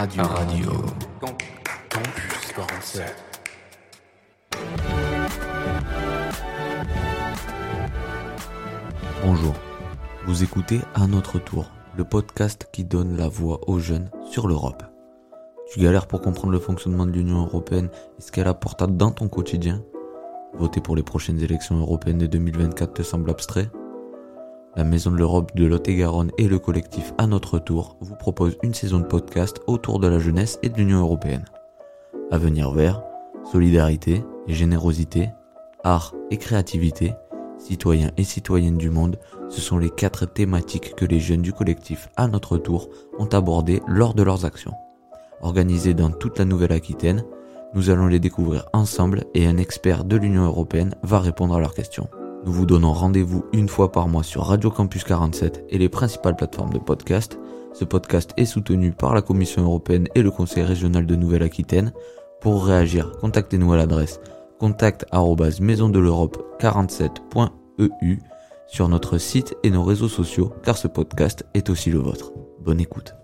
Radio. Radio. Campus 47. Bonjour, vous écoutez à notre tour le podcast qui donne la voix aux jeunes sur l'Europe. Tu galères pour comprendre le fonctionnement de l'Union européenne et ce qu'elle apporte dans ton quotidien? Voter pour les prochaines élections européennes de 2024 te semble abstrait? La Maison de l'Europe de Lot-et-Garonne et le collectif À notre tour vous proposent une saison de podcast autour de la jeunesse et de l'Union européenne. Avenir vert, solidarité et générosité, art et créativité, citoyens et citoyennes du monde, ce sont les quatre thématiques que les jeunes du collectif à notre tour ont abordées lors de leurs actions. Organisées dans toute la Nouvelle-Aquitaine, nous allons les découvrir ensemble et un expert de l'Union Européenne va répondre à leurs questions. Nous vous donnons rendez-vous une fois par mois sur Radio Campus 47 et les principales plateformes de podcast. Ce podcast est soutenu par la Commission européenne et le Conseil régional de Nouvelle-Aquitaine. Pour réagir, contactez-nous à l'adresse contact maison de l'Europe 47.eu sur notre site et nos réseaux sociaux car ce podcast est aussi le vôtre. Bonne écoute.